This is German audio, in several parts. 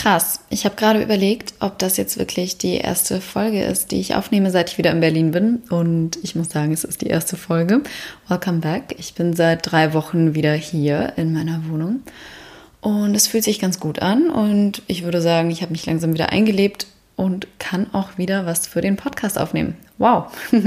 Krass. Ich habe gerade überlegt, ob das jetzt wirklich die erste Folge ist, die ich aufnehme, seit ich wieder in Berlin bin. Und ich muss sagen, es ist die erste Folge. Welcome back. Ich bin seit drei Wochen wieder hier in meiner Wohnung. Und es fühlt sich ganz gut an. Und ich würde sagen, ich habe mich langsam wieder eingelebt und kann auch wieder was für den Podcast aufnehmen. Wow.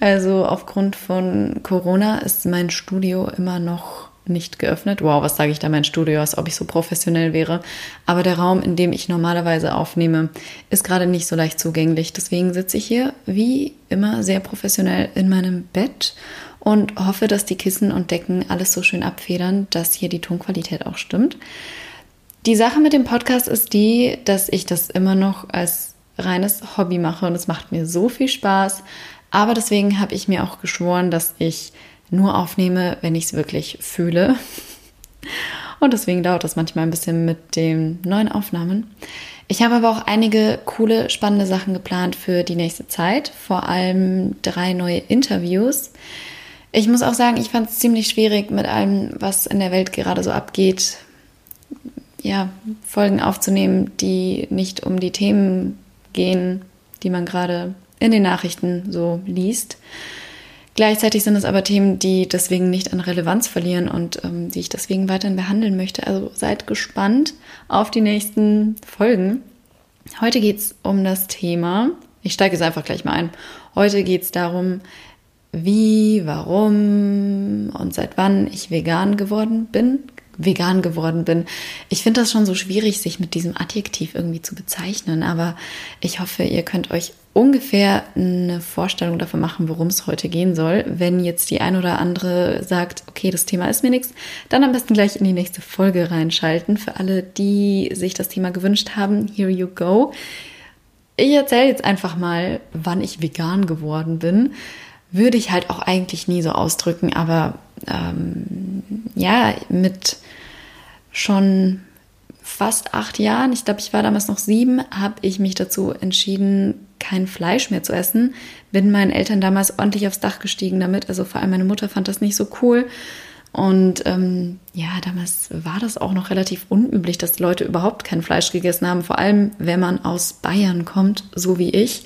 also aufgrund von Corona ist mein Studio immer noch nicht geöffnet. Wow, was sage ich da mein Studio, als ob ich so professionell wäre. Aber der Raum, in dem ich normalerweise aufnehme, ist gerade nicht so leicht zugänglich. Deswegen sitze ich hier wie immer sehr professionell in meinem Bett und hoffe, dass die Kissen und Decken alles so schön abfedern, dass hier die Tonqualität auch stimmt. Die Sache mit dem Podcast ist die, dass ich das immer noch als reines Hobby mache und es macht mir so viel Spaß. Aber deswegen habe ich mir auch geschworen, dass ich nur aufnehme, wenn ich es wirklich fühle. Und deswegen dauert das manchmal ein bisschen mit den neuen Aufnahmen. Ich habe aber auch einige coole, spannende Sachen geplant für die nächste Zeit. Vor allem drei neue Interviews. Ich muss auch sagen, ich fand es ziemlich schwierig mit allem, was in der Welt gerade so abgeht, ja, Folgen aufzunehmen, die nicht um die Themen gehen, die man gerade in den Nachrichten so liest. Gleichzeitig sind es aber Themen, die deswegen nicht an Relevanz verlieren und ähm, die ich deswegen weiterhin behandeln möchte. Also seid gespannt auf die nächsten Folgen. Heute geht es um das Thema, ich steige jetzt einfach gleich mal ein. Heute geht es darum, wie, warum und seit wann ich vegan geworden bin vegan geworden bin. Ich finde das schon so schwierig, sich mit diesem Adjektiv irgendwie zu bezeichnen, aber ich hoffe, ihr könnt euch ungefähr eine Vorstellung davon machen, worum es heute gehen soll. Wenn jetzt die ein oder andere sagt, okay, das Thema ist mir nichts, dann am besten gleich in die nächste Folge reinschalten. Für alle, die sich das Thema gewünscht haben, here you go. Ich erzähle jetzt einfach mal, wann ich vegan geworden bin. Würde ich halt auch eigentlich nie so ausdrücken, aber ähm, ja, mit schon fast acht Jahren, ich glaube, ich war damals noch sieben, habe ich mich dazu entschieden, kein Fleisch mehr zu essen. Bin meinen Eltern damals ordentlich aufs Dach gestiegen damit. Also vor allem meine Mutter fand das nicht so cool. Und ähm, ja, damals war das auch noch relativ unüblich, dass Leute überhaupt kein Fleisch gegessen haben. Vor allem, wenn man aus Bayern kommt, so wie ich.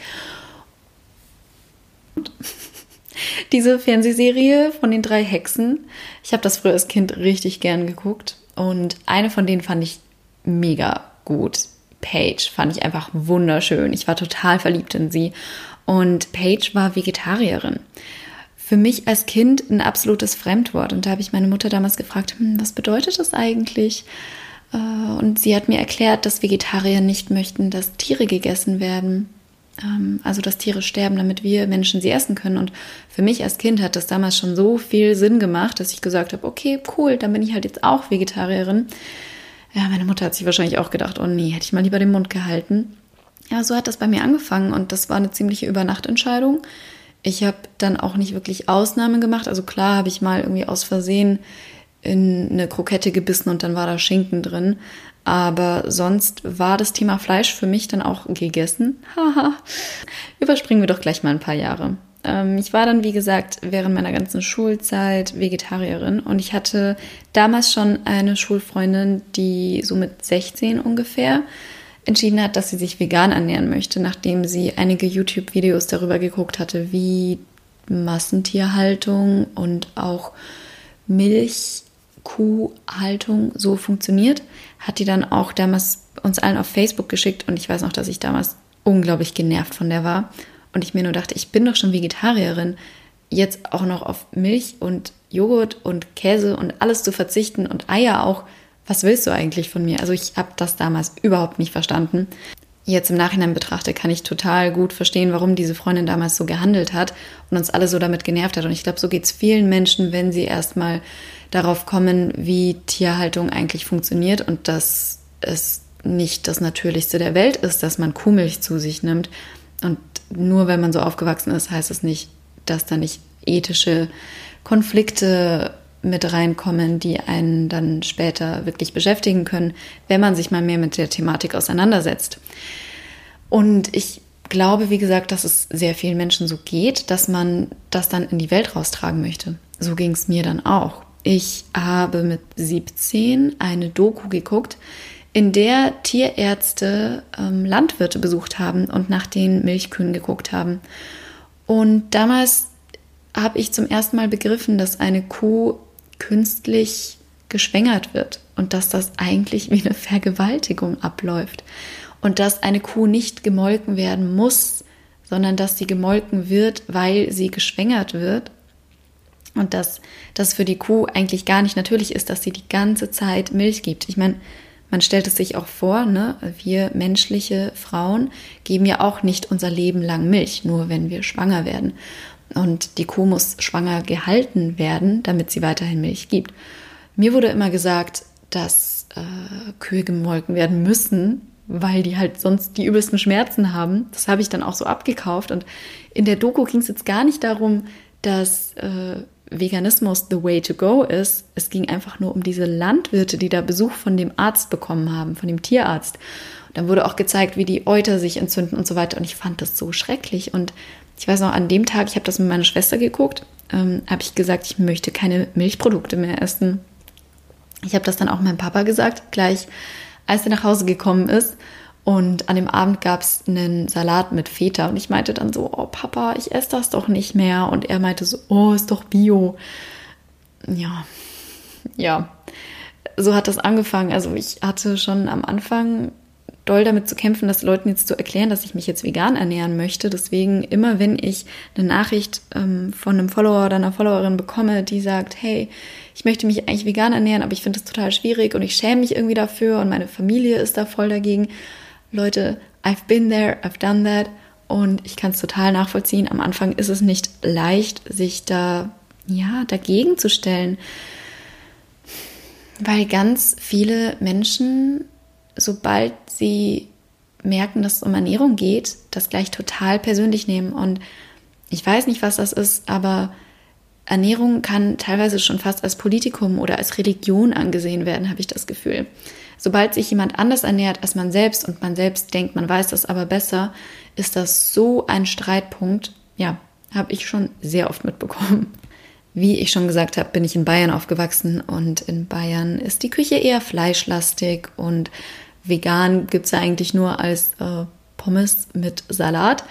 Diese Fernsehserie von den drei Hexen, ich habe das früher als Kind richtig gern geguckt. Und eine von denen fand ich mega gut. Paige fand ich einfach wunderschön. Ich war total verliebt in sie. Und Paige war Vegetarierin. Für mich als Kind ein absolutes Fremdwort. Und da habe ich meine Mutter damals gefragt, hm, was bedeutet das eigentlich? Äh, und sie hat mir erklärt, dass Vegetarier nicht möchten, dass Tiere gegessen werden. Ähm, also dass Tiere sterben, damit wir Menschen sie essen können. Und für mich als Kind hat das damals schon so viel Sinn gemacht, dass ich gesagt habe, okay, cool, dann bin ich halt jetzt auch Vegetarierin. Ja, meine Mutter hat sich wahrscheinlich auch gedacht, oh nee, hätte ich mal lieber den Mund gehalten. Ja, so hat das bei mir angefangen und das war eine ziemliche Übernachtentscheidung. Ich habe dann auch nicht wirklich Ausnahmen gemacht. Also klar habe ich mal irgendwie aus Versehen in eine Krokette gebissen und dann war da Schinken drin. Aber sonst war das Thema Fleisch für mich dann auch gegessen. Haha. Überspringen wir doch gleich mal ein paar Jahre. Ähm, ich war dann, wie gesagt, während meiner ganzen Schulzeit Vegetarierin und ich hatte damals schon eine Schulfreundin, die so mit 16 ungefähr entschieden hat, dass sie sich vegan ernähren möchte, nachdem sie einige YouTube-Videos darüber geguckt hatte, wie Massentierhaltung und auch Milch Kuhhaltung so funktioniert, hat die dann auch damals uns allen auf Facebook geschickt und ich weiß noch, dass ich damals unglaublich genervt von der war und ich mir nur dachte, ich bin doch schon Vegetarierin, jetzt auch noch auf Milch und Joghurt und Käse und alles zu verzichten und Eier auch. Was willst du eigentlich von mir? Also ich habe das damals überhaupt nicht verstanden. Jetzt im Nachhinein betrachte, kann ich total gut verstehen, warum diese Freundin damals so gehandelt hat und uns alle so damit genervt hat. Und ich glaube, so geht es vielen Menschen, wenn sie erstmal darauf kommen, wie Tierhaltung eigentlich funktioniert und dass es nicht das Natürlichste der Welt ist, dass man Kuhmilch zu sich nimmt. Und nur wenn man so aufgewachsen ist, heißt es nicht, dass da nicht ethische Konflikte mit reinkommen, die einen dann später wirklich beschäftigen können, wenn man sich mal mehr mit der Thematik auseinandersetzt. Und ich glaube, wie gesagt, dass es sehr vielen Menschen so geht, dass man das dann in die Welt raustragen möchte. So ging es mir dann auch. Ich habe mit 17 eine Doku geguckt, in der Tierärzte ähm, Landwirte besucht haben und nach den Milchkühen geguckt haben. Und damals habe ich zum ersten Mal begriffen, dass eine Kuh künstlich geschwängert wird und dass das eigentlich wie eine Vergewaltigung abläuft und dass eine Kuh nicht gemolken werden muss, sondern dass sie gemolken wird, weil sie geschwängert wird und dass das für die Kuh eigentlich gar nicht natürlich ist, dass sie die ganze Zeit Milch gibt. Ich meine, man stellt es sich auch vor, ne? wir menschliche Frauen geben ja auch nicht unser Leben lang Milch, nur wenn wir schwanger werden. Und die Kuh muss schwanger gehalten werden, damit sie weiterhin Milch gibt. Mir wurde immer gesagt, dass äh, Kühe gemolken werden müssen, weil die halt sonst die übelsten Schmerzen haben. Das habe ich dann auch so abgekauft. Und in der Doku ging es jetzt gar nicht darum, dass äh, Veganismus the way to go ist. Es ging einfach nur um diese Landwirte, die da Besuch von dem Arzt bekommen haben, von dem Tierarzt. Und dann wurde auch gezeigt, wie die Euter sich entzünden und so weiter. Und ich fand das so schrecklich. Und ich weiß noch, an dem Tag, ich habe das mit meiner Schwester geguckt, ähm, habe ich gesagt, ich möchte keine Milchprodukte mehr essen. Ich habe das dann auch meinem Papa gesagt, gleich als er nach Hause gekommen ist. Und an dem Abend gab es einen Salat mit Feta und ich meinte dann so, oh Papa, ich esse das doch nicht mehr. Und er meinte so, oh, ist doch Bio. Ja, ja, so hat das angefangen. Also ich hatte schon am Anfang doll damit zu kämpfen, das Leuten jetzt zu erklären, dass ich mich jetzt vegan ernähren möchte. Deswegen immer, wenn ich eine Nachricht ähm, von einem Follower oder einer Followerin bekomme, die sagt, hey, ich möchte mich eigentlich vegan ernähren, aber ich finde es total schwierig und ich schäme mich irgendwie dafür und meine Familie ist da voll dagegen, Leute, I've been there, I've done that und ich kann es total nachvollziehen. Am Anfang ist es nicht leicht, sich da ja dagegen zu stellen, weil ganz viele Menschen, sobald sie merken, dass es um Ernährung geht, das gleich total persönlich nehmen. Und ich weiß nicht, was das ist, aber Ernährung kann teilweise schon fast als Politikum oder als Religion angesehen werden, habe ich das Gefühl. Sobald sich jemand anders ernährt als man selbst und man selbst denkt, man weiß das aber besser, ist das so ein Streitpunkt. Ja, habe ich schon sehr oft mitbekommen. Wie ich schon gesagt habe, bin ich in Bayern aufgewachsen und in Bayern ist die Küche eher fleischlastig und vegan gibt es ja eigentlich nur als äh, Pommes mit Salat.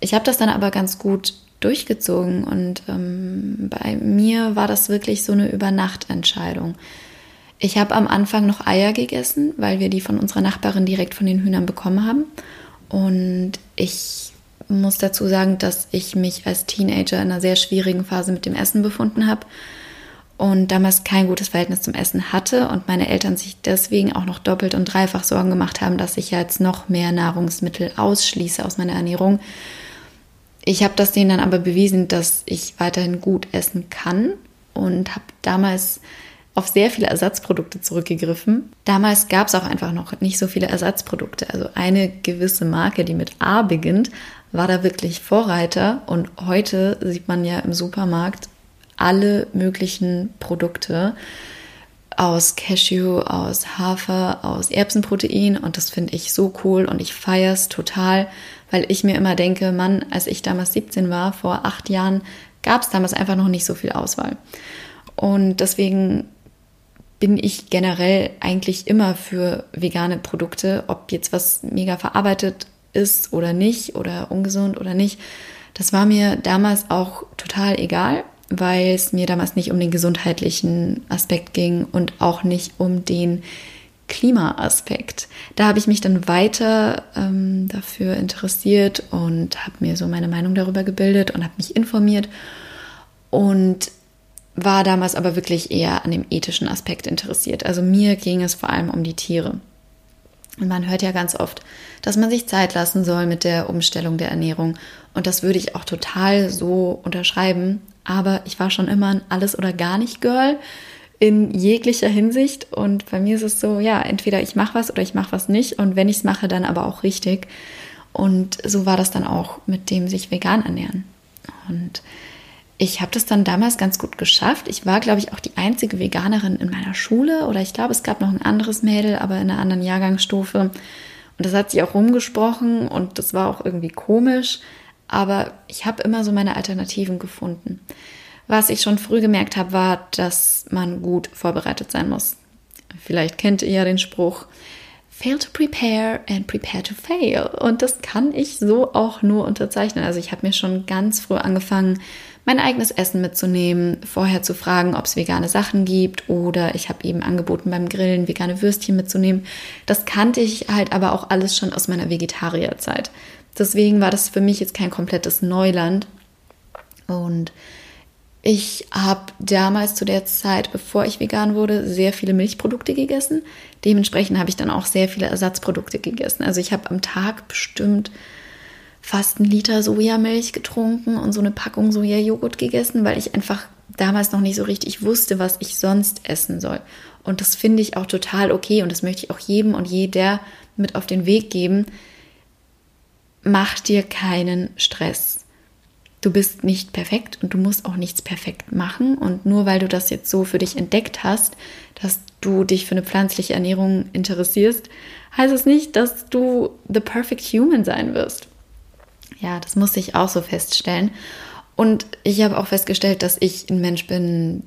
Ich habe das dann aber ganz gut durchgezogen und ähm, bei mir war das wirklich so eine Übernachtentscheidung. Ich habe am Anfang noch Eier gegessen, weil wir die von unserer Nachbarin direkt von den Hühnern bekommen haben. Und ich muss dazu sagen, dass ich mich als Teenager in einer sehr schwierigen Phase mit dem Essen befunden habe und damals kein gutes Verhältnis zum Essen hatte und meine Eltern sich deswegen auch noch doppelt und dreifach Sorgen gemacht haben, dass ich jetzt noch mehr Nahrungsmittel ausschließe aus meiner Ernährung. Ich habe das denen dann aber bewiesen, dass ich weiterhin gut essen kann und habe damals auf sehr viele Ersatzprodukte zurückgegriffen. Damals gab es auch einfach noch nicht so viele Ersatzprodukte. Also eine gewisse Marke, die mit A beginnt, war da wirklich Vorreiter. Und heute sieht man ja im Supermarkt alle möglichen Produkte aus Cashew, aus Hafer, aus Erbsenprotein und das finde ich so cool und ich feiere es total, weil ich mir immer denke, Mann, als ich damals 17 war, vor acht Jahren, gab es damals einfach noch nicht so viel Auswahl. Und deswegen bin ich generell eigentlich immer für vegane Produkte, ob jetzt was mega verarbeitet ist oder nicht oder ungesund oder nicht. Das war mir damals auch total egal weil es mir damals nicht um den gesundheitlichen Aspekt ging und auch nicht um den Klimaaspekt. Da habe ich mich dann weiter ähm, dafür interessiert und habe mir so meine Meinung darüber gebildet und habe mich informiert und war damals aber wirklich eher an dem ethischen Aspekt interessiert. Also mir ging es vor allem um die Tiere. Und man hört ja ganz oft, dass man sich Zeit lassen soll mit der Umstellung der Ernährung. Und das würde ich auch total so unterschreiben. Aber ich war schon immer ein Alles- oder gar nicht Girl in jeglicher Hinsicht. Und bei mir ist es so, ja, entweder ich mache was oder ich mache was nicht. Und wenn ich es mache, dann aber auch richtig. Und so war das dann auch mit dem sich vegan ernähren. Und ich habe das dann damals ganz gut geschafft. Ich war, glaube ich, auch die einzige Veganerin in meiner Schule. Oder ich glaube, es gab noch ein anderes Mädel, aber in einer anderen Jahrgangsstufe. Und das hat sich auch rumgesprochen und das war auch irgendwie komisch. Aber ich habe immer so meine Alternativen gefunden. Was ich schon früh gemerkt habe, war, dass man gut vorbereitet sein muss. Vielleicht kennt ihr ja den Spruch, fail to prepare and prepare to fail. Und das kann ich so auch nur unterzeichnen. Also ich habe mir schon ganz früh angefangen, mein eigenes Essen mitzunehmen, vorher zu fragen, ob es vegane Sachen gibt oder ich habe eben angeboten beim Grillen vegane Würstchen mitzunehmen. Das kannte ich halt aber auch alles schon aus meiner Vegetarierzeit. Deswegen war das für mich jetzt kein komplettes Neuland. Und ich habe damals zu der Zeit, bevor ich vegan wurde, sehr viele Milchprodukte gegessen. Dementsprechend habe ich dann auch sehr viele Ersatzprodukte gegessen. Also ich habe am Tag bestimmt fast einen Liter Sojamilch getrunken und so eine Packung Sojajoghurt gegessen, weil ich einfach damals noch nicht so richtig wusste, was ich sonst essen soll. Und das finde ich auch total okay und das möchte ich auch jedem und jeder mit auf den Weg geben. Mach dir keinen Stress du bist nicht perfekt und du musst auch nichts perfekt machen. Und nur weil du das jetzt so für dich entdeckt hast, dass du dich für eine pflanzliche Ernährung interessierst, heißt es nicht, dass du the perfect human sein wirst. Ja, das muss ich auch so feststellen. Und ich habe auch festgestellt, dass ich ein Mensch bin,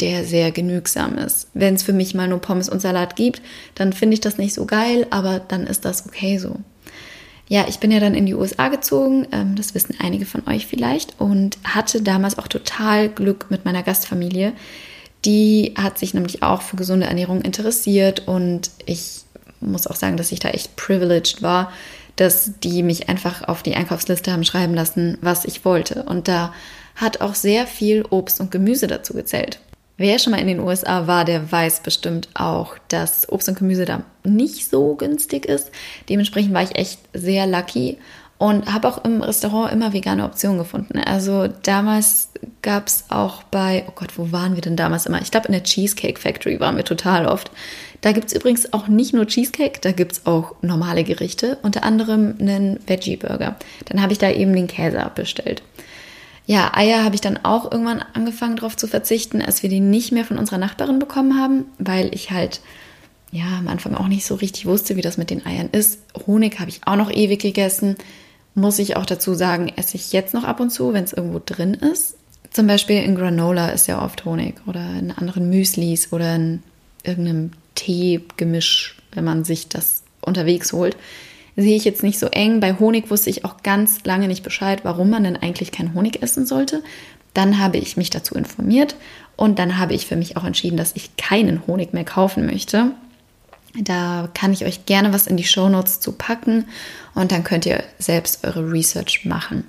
der sehr genügsam ist. Wenn es für mich mal nur Pommes und Salat gibt, dann finde ich das nicht so geil, aber dann ist das okay so ja, ich bin ja dann in die USA gezogen, ähm, das wissen einige von euch vielleicht, und hatte damals auch total Glück mit meiner Gastfamilie. Die hat sich nämlich auch für gesunde Ernährung interessiert und ich muss auch sagen, dass ich da echt privileged war, dass die mich einfach auf die Einkaufsliste haben schreiben lassen, was ich wollte. Und da hat auch sehr viel Obst und Gemüse dazu gezählt. Wer schon mal in den USA war, der weiß bestimmt auch, dass Obst und Gemüse da nicht so günstig ist. Dementsprechend war ich echt sehr lucky und habe auch im Restaurant immer vegane Optionen gefunden. Also damals gab es auch bei, oh Gott, wo waren wir denn damals immer? Ich glaube, in der Cheesecake Factory waren wir total oft. Da gibt es übrigens auch nicht nur Cheesecake, da gibt es auch normale Gerichte, unter anderem einen Veggie-Burger. Dann habe ich da eben den Käse abbestellt. Ja, Eier habe ich dann auch irgendwann angefangen darauf zu verzichten, als wir die nicht mehr von unserer Nachbarin bekommen haben, weil ich halt ja am Anfang auch nicht so richtig wusste, wie das mit den Eiern ist. Honig habe ich auch noch ewig gegessen. Muss ich auch dazu sagen, esse ich jetzt noch ab und zu, wenn es irgendwo drin ist. Zum Beispiel in Granola ist ja oft Honig oder in anderen Müslis oder in irgendeinem Teegemisch, wenn man sich das unterwegs holt sehe ich jetzt nicht so eng. Bei Honig wusste ich auch ganz lange nicht Bescheid, warum man denn eigentlich keinen Honig essen sollte. Dann habe ich mich dazu informiert und dann habe ich für mich auch entschieden, dass ich keinen Honig mehr kaufen möchte. Da kann ich euch gerne was in die Show Notes zu packen und dann könnt ihr selbst eure Research machen.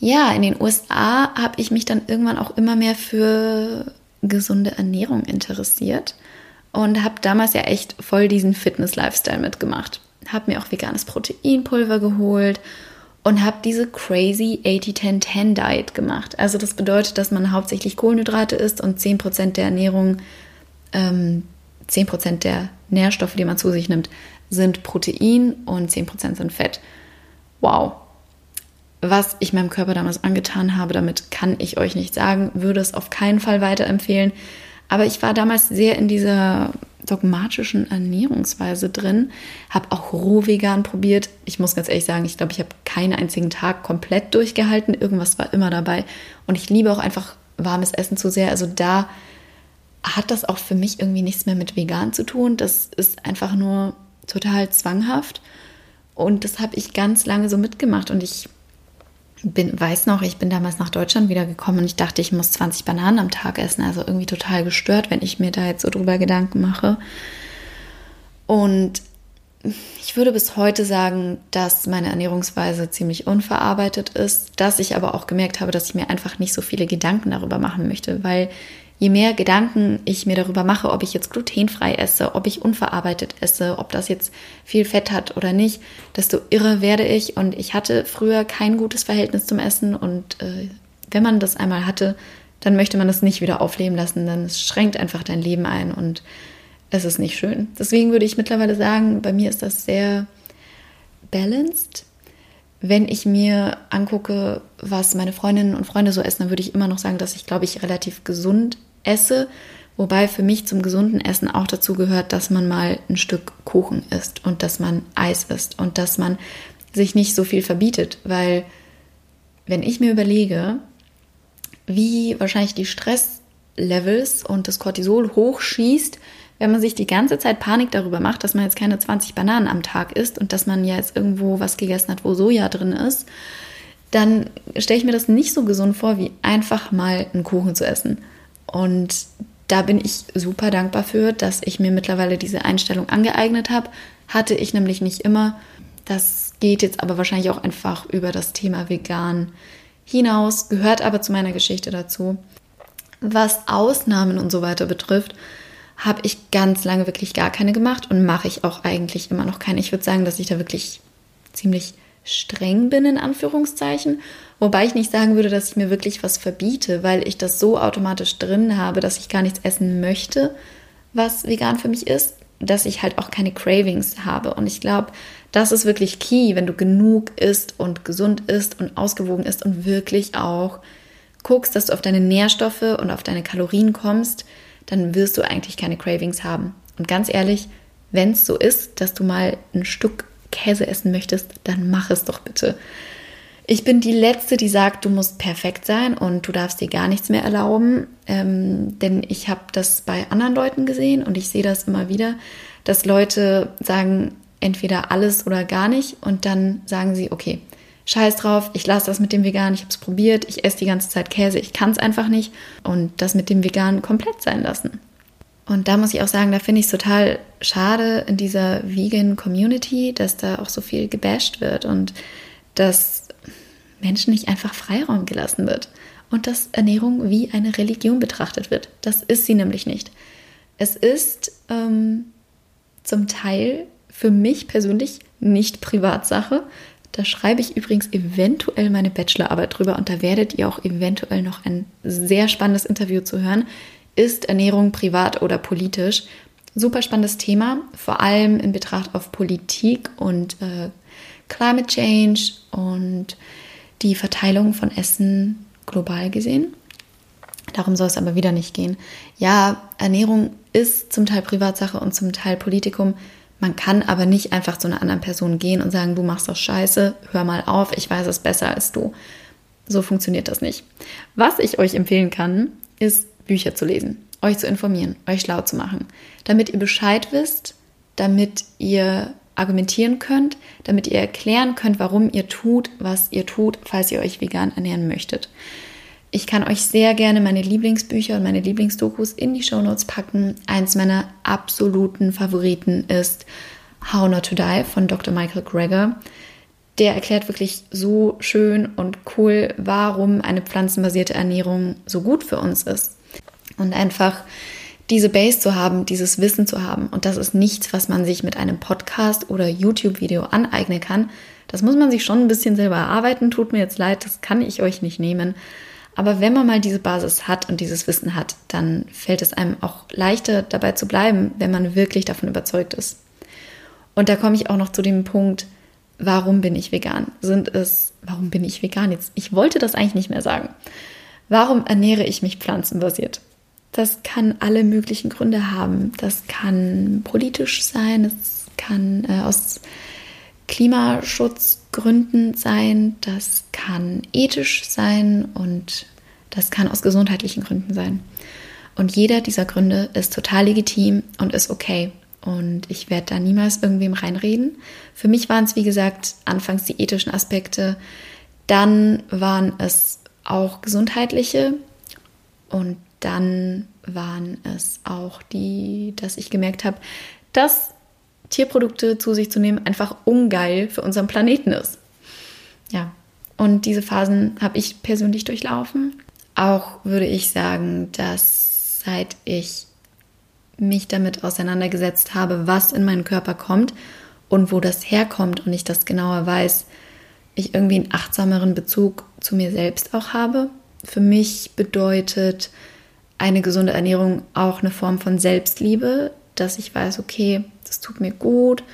Ja, in den USA habe ich mich dann irgendwann auch immer mehr für gesunde Ernährung interessiert und habe damals ja echt voll diesen Fitness-Lifestyle mitgemacht habe mir auch veganes Proteinpulver geholt und habe diese crazy 80-10-10 Diet gemacht. Also das bedeutet, dass man hauptsächlich Kohlenhydrate isst und 10% der Ernährung, ähm, 10% der Nährstoffe, die man zu sich nimmt, sind Protein und 10% sind Fett. Wow. Was ich meinem Körper damals angetan habe, damit kann ich euch nicht sagen, würde es auf keinen Fall weiterempfehlen. Aber ich war damals sehr in dieser dogmatischen Ernährungsweise drin, habe auch roh vegan probiert. Ich muss ganz ehrlich sagen, ich glaube, ich habe keinen einzigen Tag komplett durchgehalten. Irgendwas war immer dabei. Und ich liebe auch einfach warmes Essen zu sehr. Also da hat das auch für mich irgendwie nichts mehr mit vegan zu tun. Das ist einfach nur total zwanghaft. Und das habe ich ganz lange so mitgemacht. Und ich bin, weiß noch, ich bin damals nach Deutschland wiedergekommen und ich dachte, ich muss 20 Bananen am Tag essen. Also irgendwie total gestört, wenn ich mir da jetzt so drüber Gedanken mache. Und ich würde bis heute sagen, dass meine Ernährungsweise ziemlich unverarbeitet ist, dass ich aber auch gemerkt habe, dass ich mir einfach nicht so viele Gedanken darüber machen möchte, weil je mehr Gedanken ich mir darüber mache, ob ich jetzt glutenfrei esse, ob ich unverarbeitet esse, ob das jetzt viel Fett hat oder nicht, desto irre werde ich. Und ich hatte früher kein gutes Verhältnis zum Essen. Und äh, wenn man das einmal hatte, dann möchte man das nicht wieder aufleben lassen. Dann es schränkt einfach dein Leben ein und es ist nicht schön. Deswegen würde ich mittlerweile sagen, bei mir ist das sehr balanced. Wenn ich mir angucke, was meine Freundinnen und Freunde so essen, dann würde ich immer noch sagen, dass ich, glaube ich, relativ gesund esse. Wobei für mich zum gesunden Essen auch dazu gehört, dass man mal ein Stück Kuchen isst und dass man Eis isst und dass man sich nicht so viel verbietet. Weil wenn ich mir überlege, wie wahrscheinlich die Stresslevels und das Cortisol hochschießt, wenn man sich die ganze Zeit Panik darüber macht, dass man jetzt keine 20 Bananen am Tag isst und dass man ja jetzt irgendwo was gegessen hat, wo Soja drin ist, dann stelle ich mir das nicht so gesund vor, wie einfach mal einen Kuchen zu essen. Und da bin ich super dankbar für, dass ich mir mittlerweile diese Einstellung angeeignet habe. Hatte ich nämlich nicht immer. Das geht jetzt aber wahrscheinlich auch einfach über das Thema vegan hinaus, gehört aber zu meiner Geschichte dazu. Was Ausnahmen und so weiter betrifft, habe ich ganz lange wirklich gar keine gemacht und mache ich auch eigentlich immer noch keine. Ich würde sagen, dass ich da wirklich ziemlich streng bin, in Anführungszeichen. Wobei ich nicht sagen würde, dass ich mir wirklich was verbiete, weil ich das so automatisch drin habe, dass ich gar nichts essen möchte, was vegan für mich ist, dass ich halt auch keine Cravings habe. Und ich glaube, das ist wirklich key, wenn du genug isst und gesund isst und ausgewogen isst und wirklich auch guckst, dass du auf deine Nährstoffe und auf deine Kalorien kommst, dann wirst du eigentlich keine Cravings haben. Und ganz ehrlich, wenn es so ist, dass du mal ein Stück Käse essen möchtest, dann mach es doch bitte. Ich bin die Letzte, die sagt, du musst perfekt sein und du darfst dir gar nichts mehr erlauben. Ähm, denn ich habe das bei anderen Leuten gesehen und ich sehe das immer wieder, dass Leute sagen, entweder alles oder gar nicht und dann sagen sie, okay, scheiß drauf, ich lasse das mit dem Vegan, ich habe es probiert, ich esse die ganze Zeit Käse, ich kann es einfach nicht und das mit dem Vegan komplett sein lassen. Und da muss ich auch sagen, da finde ich es total schade in dieser Vegan Community, dass da auch so viel gebasht wird und dass Menschen nicht einfach Freiraum gelassen wird und dass Ernährung wie eine Religion betrachtet wird. Das ist sie nämlich nicht. Es ist ähm, zum Teil für mich persönlich nicht Privatsache. Da schreibe ich übrigens eventuell meine Bachelorarbeit drüber und da werdet ihr auch eventuell noch ein sehr spannendes Interview zu hören. Ist Ernährung privat oder politisch? Super spannendes Thema, vor allem in Betracht auf Politik und äh, Climate Change und die Verteilung von Essen global gesehen. Darum soll es aber wieder nicht gehen. Ja, Ernährung ist zum Teil Privatsache und zum Teil Politikum. Man kann aber nicht einfach zu einer anderen Person gehen und sagen, du machst doch scheiße, hör mal auf, ich weiß es besser als du. So funktioniert das nicht. Was ich euch empfehlen kann, ist Bücher zu lesen, euch zu informieren, euch schlau zu machen, damit ihr Bescheid wisst, damit ihr argumentieren könnt, damit ihr erklären könnt, warum ihr tut, was ihr tut, falls ihr euch vegan ernähren möchtet. Ich kann euch sehr gerne meine Lieblingsbücher und meine Lieblingsdokus in die Shownotes packen. Eins meiner absoluten Favoriten ist How Not to Die von Dr. Michael Greger. Der erklärt wirklich so schön und cool, warum eine pflanzenbasierte Ernährung so gut für uns ist. Und einfach diese Base zu haben, dieses Wissen zu haben. Und das ist nichts, was man sich mit einem Podcast oder YouTube-Video aneignen kann. Das muss man sich schon ein bisschen selber erarbeiten. Tut mir jetzt leid, das kann ich euch nicht nehmen. Aber wenn man mal diese Basis hat und dieses Wissen hat, dann fällt es einem auch leichter dabei zu bleiben, wenn man wirklich davon überzeugt ist. Und da komme ich auch noch zu dem Punkt, warum bin ich vegan? Sind es, warum bin ich vegan jetzt? Ich wollte das eigentlich nicht mehr sagen. Warum ernähre ich mich pflanzenbasiert? Das kann alle möglichen Gründe haben. Das kann politisch sein, es kann äh, aus Klimaschutzgründen sein, das kann ethisch sein und das kann aus gesundheitlichen Gründen sein. Und jeder dieser Gründe ist total legitim und ist okay. Und ich werde da niemals irgendwem reinreden. Für mich waren es, wie gesagt, anfangs die ethischen Aspekte. Dann waren es auch gesundheitliche und dann waren es auch die, dass ich gemerkt habe, dass Tierprodukte zu sich zu nehmen einfach ungeil für unseren Planeten ist. Ja, und diese Phasen habe ich persönlich durchlaufen. Auch würde ich sagen, dass seit ich mich damit auseinandergesetzt habe, was in meinen Körper kommt und wo das herkommt und ich das genauer weiß, ich irgendwie einen achtsameren Bezug zu mir selbst auch habe. Für mich bedeutet eine gesunde Ernährung auch eine Form von Selbstliebe, dass ich weiß, okay, das tut mir gut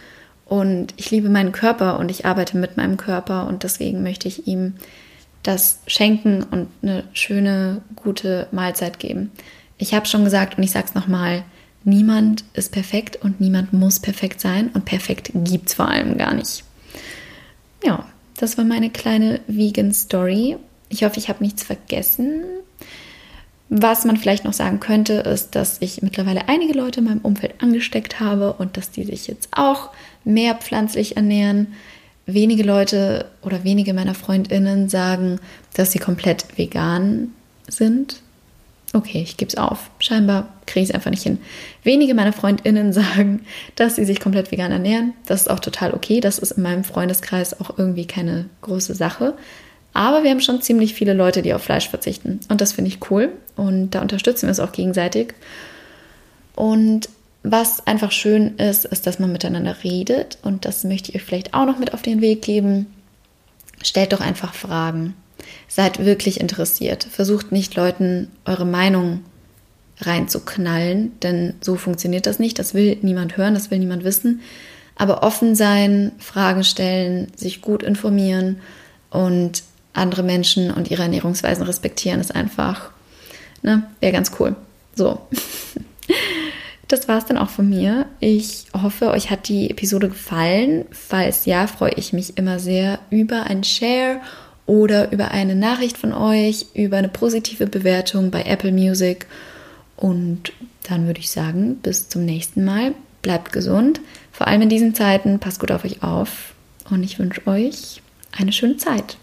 und ich liebe meinen Körper und ich arbeite mit meinem Körper und deswegen möchte ich ihm das schenken und eine schöne, gute Mahlzeit geben. Ich habe schon gesagt und ich sage es nochmal, niemand ist perfekt und niemand muss perfekt sein und perfekt gibt es vor allem gar nicht. Ja, das war meine kleine Vegan Story. Ich hoffe, ich habe nichts vergessen. Was man vielleicht noch sagen könnte, ist, dass ich mittlerweile einige Leute in meinem Umfeld angesteckt habe und dass die sich jetzt auch mehr pflanzlich ernähren. Wenige Leute oder wenige meiner Freundinnen sagen, dass sie komplett vegan sind. Okay, ich gebe es auf. Scheinbar kriege ich es einfach nicht hin. Wenige meiner Freundinnen sagen, dass sie sich komplett vegan ernähren. Das ist auch total okay. Das ist in meinem Freundeskreis auch irgendwie keine große Sache. Aber wir haben schon ziemlich viele Leute, die auf Fleisch verzichten. Und das finde ich cool. Und da unterstützen wir uns auch gegenseitig. Und was einfach schön ist, ist, dass man miteinander redet. Und das möchte ich euch vielleicht auch noch mit auf den Weg geben. Stellt doch einfach Fragen. Seid wirklich interessiert. Versucht nicht Leuten eure Meinung reinzuknallen, denn so funktioniert das nicht. Das will niemand hören, das will niemand wissen. Aber offen sein, Fragen stellen, sich gut informieren und andere Menschen und ihre Ernährungsweisen respektieren, ist einfach, ne, wäre ganz cool. So. Das war es dann auch von mir. Ich hoffe, euch hat die Episode gefallen. Falls ja, freue ich mich immer sehr über ein Share oder über eine Nachricht von euch, über eine positive Bewertung bei Apple Music. Und dann würde ich sagen, bis zum nächsten Mal. Bleibt gesund. Vor allem in diesen Zeiten. Passt gut auf euch auf. Und ich wünsche euch eine schöne Zeit.